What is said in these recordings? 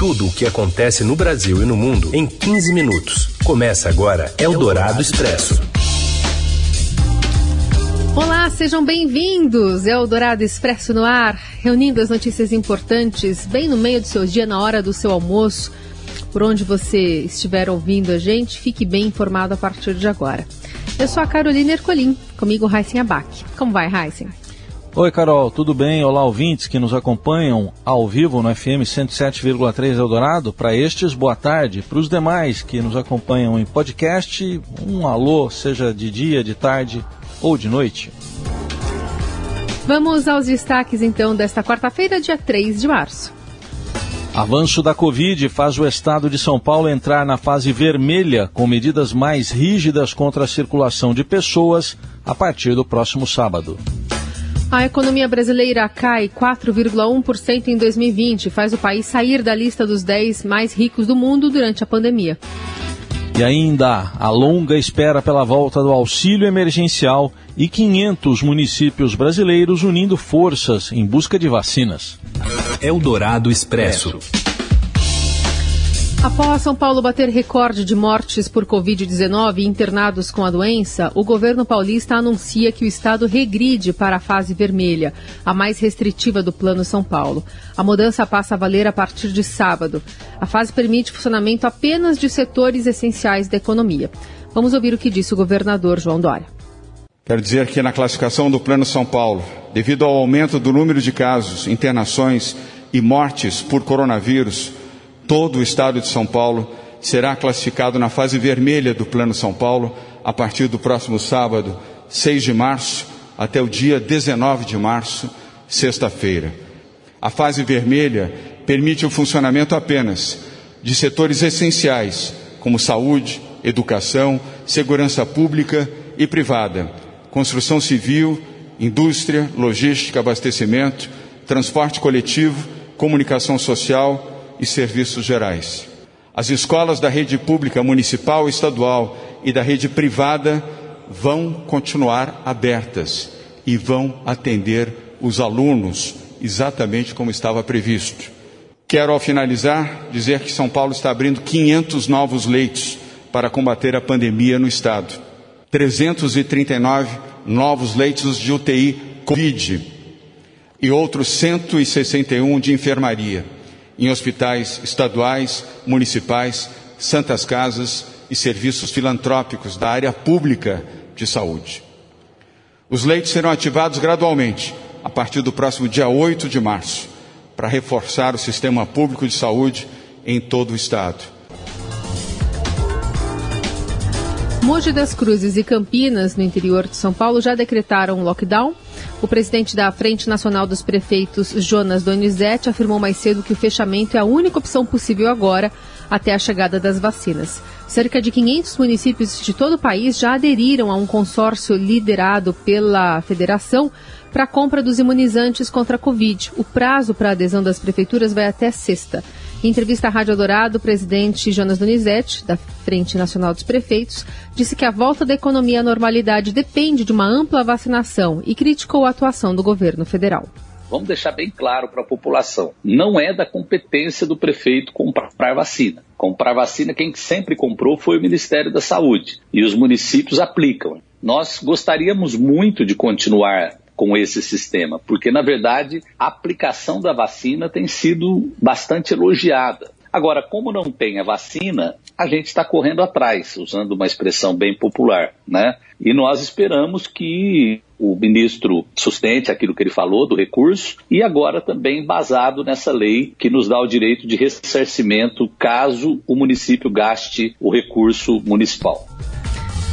Tudo o que acontece no Brasil e no mundo em 15 minutos. Começa agora Eldorado Expresso. Olá, sejam bem-vindos. Eldorado Expresso no ar, reunindo as notícias importantes bem no meio do seu dia, na hora do seu almoço. Por onde você estiver ouvindo a gente, fique bem informado a partir de agora. Eu sou a Carolina Ercolim, comigo Raíssen Abac. Como vai, Raíssen? Oi, Carol, tudo bem? Olá, ouvintes que nos acompanham ao vivo no FM 107,3 Eldorado. Para estes, boa tarde. Para os demais que nos acompanham em podcast, um alô, seja de dia, de tarde ou de noite. Vamos aos destaques então desta quarta-feira, dia 3 de março. Avanço da Covid faz o estado de São Paulo entrar na fase vermelha, com medidas mais rígidas contra a circulação de pessoas a partir do próximo sábado. A economia brasileira cai 4,1% em 2020, faz o país sair da lista dos 10 mais ricos do mundo durante a pandemia. E ainda a longa espera pela volta do auxílio emergencial e 500 municípios brasileiros unindo forças em busca de vacinas. Eldorado Expresso. Após São Paulo bater recorde de mortes por Covid-19 e internados com a doença, o governo paulista anuncia que o estado regride para a fase vermelha, a mais restritiva do Plano São Paulo. A mudança passa a valer a partir de sábado. A fase permite funcionamento apenas de setores essenciais da economia. Vamos ouvir o que disse o governador João Dória. Quero dizer que na classificação do Plano São Paulo, devido ao aumento do número de casos, internações e mortes por coronavírus, todo o estado de São Paulo será classificado na fase vermelha do Plano São Paulo a partir do próximo sábado, 6 de março, até o dia 19 de março, sexta-feira. A fase vermelha permite o funcionamento apenas de setores essenciais, como saúde, educação, segurança pública e privada, construção civil, indústria, logística, abastecimento, transporte coletivo, comunicação social, e serviços gerais. As escolas da rede pública municipal estadual e da rede privada vão continuar abertas e vão atender os alunos exatamente como estava previsto. Quero, ao finalizar, dizer que São Paulo está abrindo 500 novos leitos para combater a pandemia no estado. 339 novos leitos de UTI Covid e outros 161 de enfermaria em hospitais estaduais, municipais, santas casas e serviços filantrópicos da área pública de saúde. Os leitos serão ativados gradualmente a partir do próximo dia 8 de março, para reforçar o sistema público de saúde em todo o estado. Mogi das Cruzes e Campinas, no interior de São Paulo, já decretaram lockdown o presidente da Frente Nacional dos Prefeitos, Jonas Donizete, afirmou mais cedo que o fechamento é a única opção possível agora, até a chegada das vacinas. Cerca de 500 municípios de todo o país já aderiram a um consórcio liderado pela federação para a compra dos imunizantes contra a Covid. O prazo para a adesão das prefeituras vai até sexta. Em entrevista à Rádio Dourado, o presidente Jonas Donizete, da Frente Nacional dos Prefeitos, disse que a volta da economia à normalidade depende de uma ampla vacinação e criticou a atuação do governo federal. Vamos deixar bem claro para a população: não é da competência do prefeito comprar vacina. Comprar vacina, quem sempre comprou foi o Ministério da Saúde e os municípios aplicam. Nós gostaríamos muito de continuar com esse sistema, porque na verdade a aplicação da vacina tem sido bastante elogiada. Agora, como não tem a vacina, a gente está correndo atrás, usando uma expressão bem popular, né? E nós esperamos que o ministro sustente aquilo que ele falou do recurso e agora também basado nessa lei que nos dá o direito de ressarcimento caso o município gaste o recurso municipal.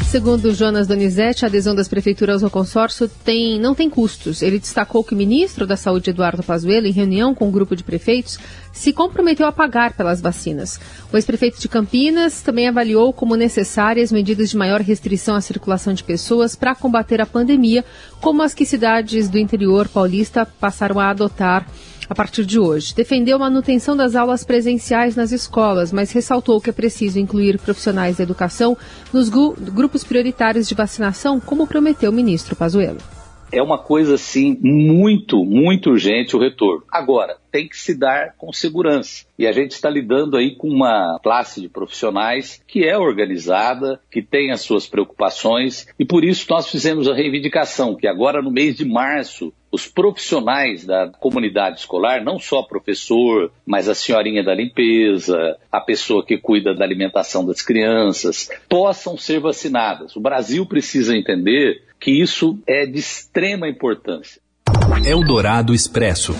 Segundo Jonas Donizete, a adesão das prefeituras ao consórcio tem, não tem custos. Ele destacou que o ministro da Saúde, Eduardo Pazuello, em reunião com um grupo de prefeitos, se comprometeu a pagar pelas vacinas. O ex-prefeito de Campinas também avaliou como necessárias medidas de maior restrição à circulação de pessoas para combater a pandemia, como as que cidades do interior paulista passaram a adotar a partir de hoje. Defendeu a manutenção das aulas presenciais nas escolas, mas ressaltou que é preciso incluir profissionais da educação nos grupos prioritários de vacinação, como prometeu o ministro Pazuello. É uma coisa assim muito, muito urgente o retorno. Agora, tem que se dar com segurança. E a gente está lidando aí com uma classe de profissionais que é organizada, que tem as suas preocupações, e por isso nós fizemos a reivindicação que agora no mês de março os profissionais da comunidade escolar, não só professor, mas a senhorinha da limpeza, a pessoa que cuida da alimentação das crianças, possam ser vacinadas. O Brasil precisa entender que isso é de extrema importância. Eldorado Expresso.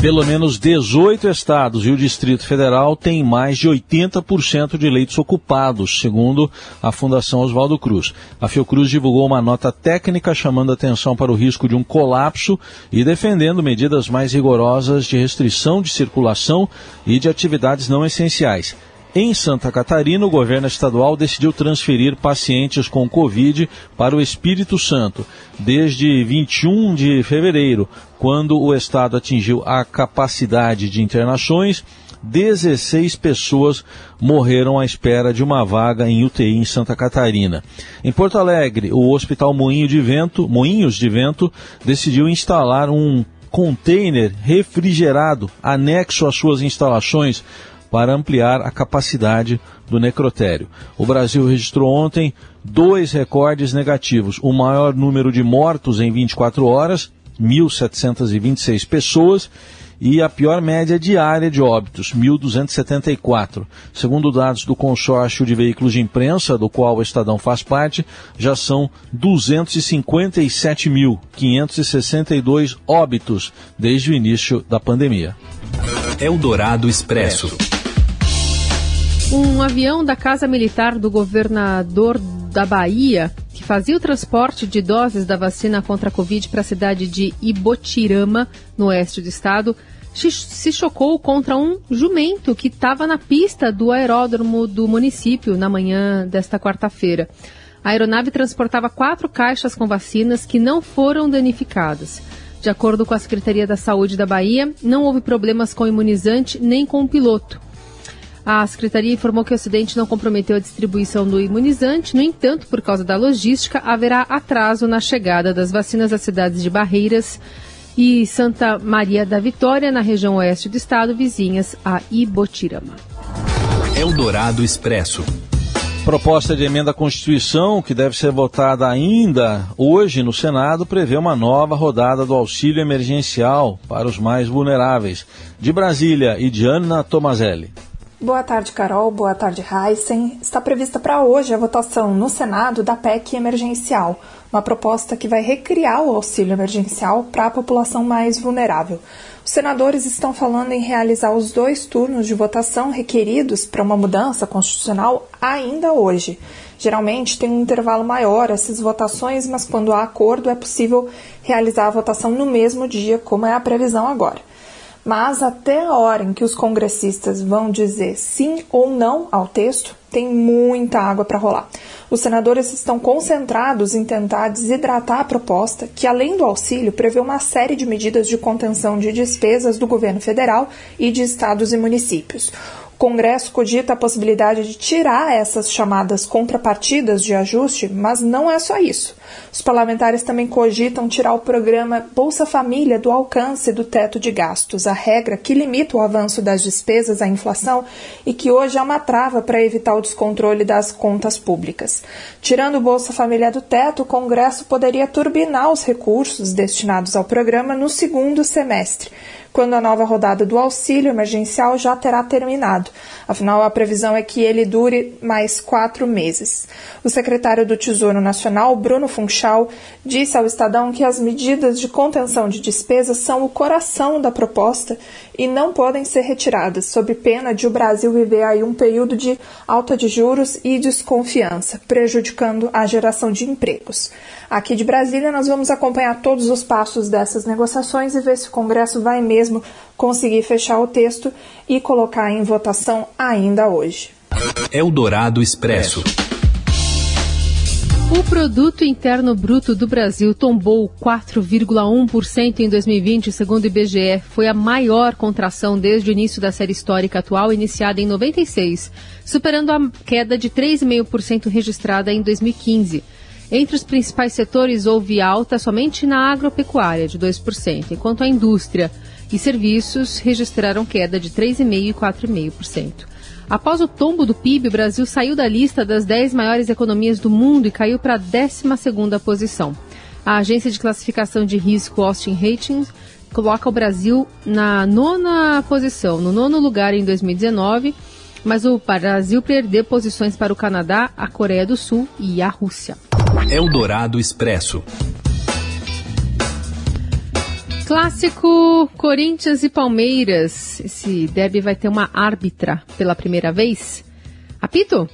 Pelo menos 18 estados e o Distrito Federal têm mais de 80% de leitos ocupados, segundo a Fundação Oswaldo Cruz. A Fiocruz divulgou uma nota técnica chamando atenção para o risco de um colapso e defendendo medidas mais rigorosas de restrição de circulação e de atividades não essenciais. Em Santa Catarina, o governo estadual decidiu transferir pacientes com Covid para o Espírito Santo desde 21 de fevereiro, quando o estado atingiu a capacidade de internações. 16 pessoas morreram à espera de uma vaga em UTI em Santa Catarina. Em Porto Alegre, o Hospital Moinho de Vento, Moinhos de Vento decidiu instalar um container refrigerado anexo às suas instalações para ampliar a capacidade do necrotério. O Brasil registrou ontem dois recordes negativos: o maior número de mortos em 24 horas, 1.726 pessoas, e a pior média diária de óbitos, 1.274. Segundo dados do consórcio de veículos de imprensa, do qual o Estadão faz parte, já são 257.562 óbitos desde o início da pandemia. Eldorado Expresso. Um avião da Casa Militar do governador da Bahia, que fazia o transporte de doses da vacina contra a Covid para a cidade de Ibotirama, no oeste do estado, se chocou contra um jumento que estava na pista do aeródromo do município na manhã desta quarta-feira. A aeronave transportava quatro caixas com vacinas que não foram danificadas. De acordo com a Secretaria da Saúde da Bahia, não houve problemas com o imunizante nem com o piloto. A secretaria informou que o acidente não comprometeu a distribuição do imunizante, no entanto, por causa da logística, haverá atraso na chegada das vacinas às cidades de Barreiras e Santa Maria da Vitória, na região oeste do estado, vizinhas a Ibotirama. Eldorado Expresso. Proposta de emenda à Constituição, que deve ser votada ainda hoje no Senado, prevê uma nova rodada do auxílio emergencial para os mais vulneráveis. De Brasília e de Ana Tomazelli. Boa tarde, Carol. Boa tarde, Heisen. Está prevista para hoje a votação no Senado da PEC emergencial, uma proposta que vai recriar o auxílio emergencial para a população mais vulnerável. Os senadores estão falando em realizar os dois turnos de votação requeridos para uma mudança constitucional ainda hoje. Geralmente tem um intervalo maior essas votações, mas quando há acordo é possível realizar a votação no mesmo dia, como é a previsão agora. Mas até a hora em que os congressistas vão dizer sim ou não ao texto, tem muita água para rolar. Os senadores estão concentrados em tentar desidratar a proposta, que além do auxílio prevê uma série de medidas de contenção de despesas do governo federal e de estados e municípios. O Congresso cogita a possibilidade de tirar essas chamadas contrapartidas de ajuste, mas não é só isso. Os parlamentares também cogitam tirar o programa Bolsa Família do alcance do teto de gastos, a regra que limita o avanço das despesas à inflação e que hoje é uma trava para evitar o descontrole das contas públicas. Tirando o Bolsa Família do teto, o Congresso poderia turbinar os recursos destinados ao programa no segundo semestre quando a nova rodada do auxílio emergencial já terá terminado. Afinal, a previsão é que ele dure mais quatro meses. O secretário do Tesouro Nacional, Bruno Funchal, disse ao Estadão que as medidas de contenção de despesas são o coração da proposta e não podem ser retiradas, sob pena de o Brasil viver aí um período de alta de juros e desconfiança, prejudicando a geração de empregos. Aqui de Brasília, nós vamos acompanhar todos os passos dessas negociações e ver se o Congresso vai mesmo conseguir fechar o texto e colocar em votação ainda hoje. Eldorado Expresso. O produto interno bruto do Brasil tombou 4,1% em 2020, segundo o IBGE. Foi a maior contração desde o início da série histórica atual, iniciada em 96, superando a queda de 3,5% registrada em 2015. Entre os principais setores, houve alta somente na agropecuária, de 2%, enquanto a indústria e serviços registraram queda de 3,5% e 4,5%. Após o tombo do PIB, o Brasil saiu da lista das 10 maiores economias do mundo e caiu para a 12ª posição. A agência de classificação de risco Austin Ratings coloca o Brasil na nona posição, no nono lugar em 2019, mas o Brasil perdeu posições para o Canadá, a Coreia do Sul e a Rússia. Eldorado Expresso. Clássico Corinthians e Palmeiras. Esse derby vai ter uma árbitra pela primeira vez. Apito?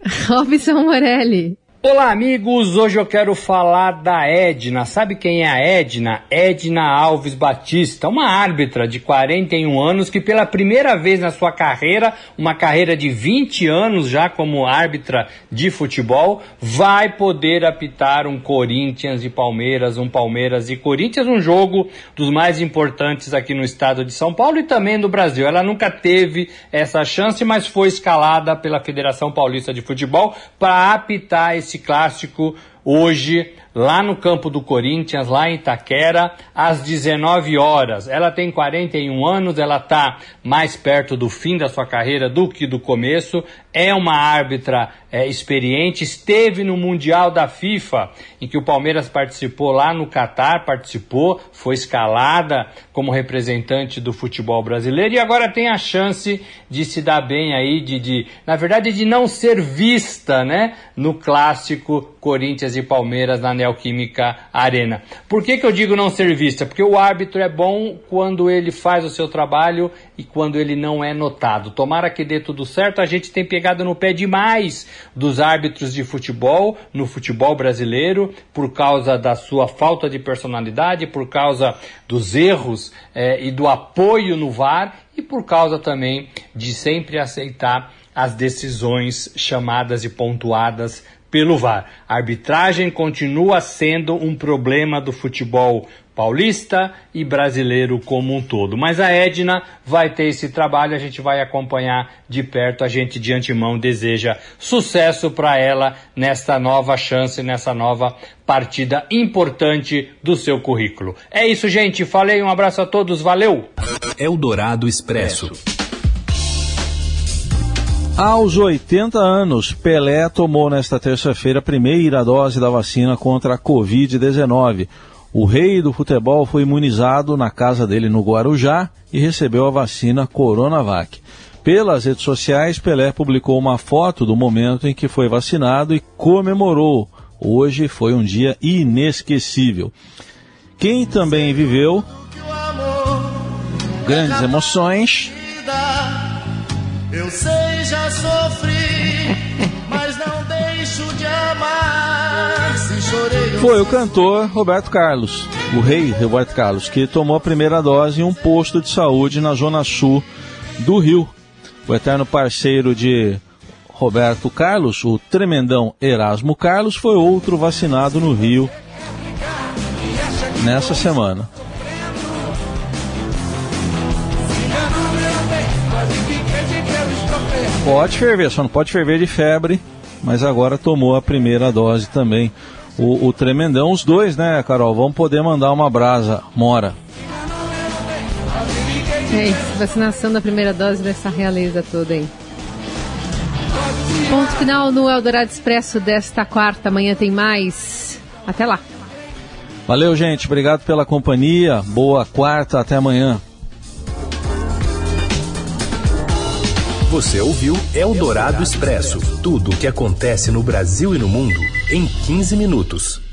Robson Morelli. Olá, amigos! Hoje eu quero falar da Edna. Sabe quem é a Edna? Edna Alves Batista, uma árbitra de 41 anos que, pela primeira vez na sua carreira, uma carreira de 20 anos já como árbitra de futebol, vai poder apitar um Corinthians e Palmeiras, um Palmeiras e Corinthians, um jogo dos mais importantes aqui no estado de São Paulo e também no Brasil. Ela nunca teve essa chance, mas foi escalada pela Federação Paulista de Futebol para apitar esse esse clássico hoje lá no campo do Corinthians, lá em Itaquera, às 19 horas. Ela tem 41 anos, ela está mais perto do fim da sua carreira do que do começo. É uma árbitra é, experiente, esteve no Mundial da FIFA, em que o Palmeiras participou lá no Catar, participou, foi escalada como representante do futebol brasileiro e agora tem a chance de se dar bem aí, de, de na verdade, de não ser vista, né, no clássico Corinthians e Palmeiras na Neoquímica Arena. Por que, que eu digo não ser vista? Porque o árbitro é bom quando ele faz o seu trabalho e quando ele não é notado. Tomara que dê tudo certo, a gente tem pegado no pé demais dos árbitros de futebol, no futebol brasileiro, por causa da sua falta de personalidade, por causa dos erros eh, e do apoio no VAR e por causa também de sempre aceitar as decisões chamadas e pontuadas pelo VAR. A arbitragem continua sendo um problema do futebol paulista e brasileiro como um todo. Mas a Edna vai ter esse trabalho, a gente vai acompanhar de perto. A gente de antemão deseja sucesso para ela nesta nova chance, nessa nova partida importante do seu currículo. É isso, gente. Falei, um abraço a todos, valeu. Eldorado Expresso. Aos 80 anos, Pelé tomou nesta terça-feira a primeira dose da vacina contra a Covid-19. O rei do futebol foi imunizado na casa dele no Guarujá e recebeu a vacina Coronavac. Pelas redes sociais, Pelé publicou uma foto do momento em que foi vacinado e comemorou. Hoje foi um dia inesquecível. Quem também viveu grandes emoções eu sei, Foi o cantor Roberto Carlos, o rei Roberto Carlos, que tomou a primeira dose em um posto de saúde na zona sul do Rio. O eterno parceiro de Roberto Carlos, o tremendão Erasmo Carlos, foi outro vacinado no Rio nessa semana. Pode ferver, só não pode ferver de febre, mas agora tomou a primeira dose também. O, o tremendão, os dois, né, Carol? Vão poder mandar uma brasa, mora. É isso, vacinação da primeira dose dessa realeza toda aí. Ponto final no Eldorado Expresso desta quarta. Amanhã tem mais. Até lá. Valeu, gente. Obrigado pela companhia. Boa quarta. Até amanhã. Você ouviu Eldorado Expresso tudo o que acontece no Brasil e no mundo em 15 minutos.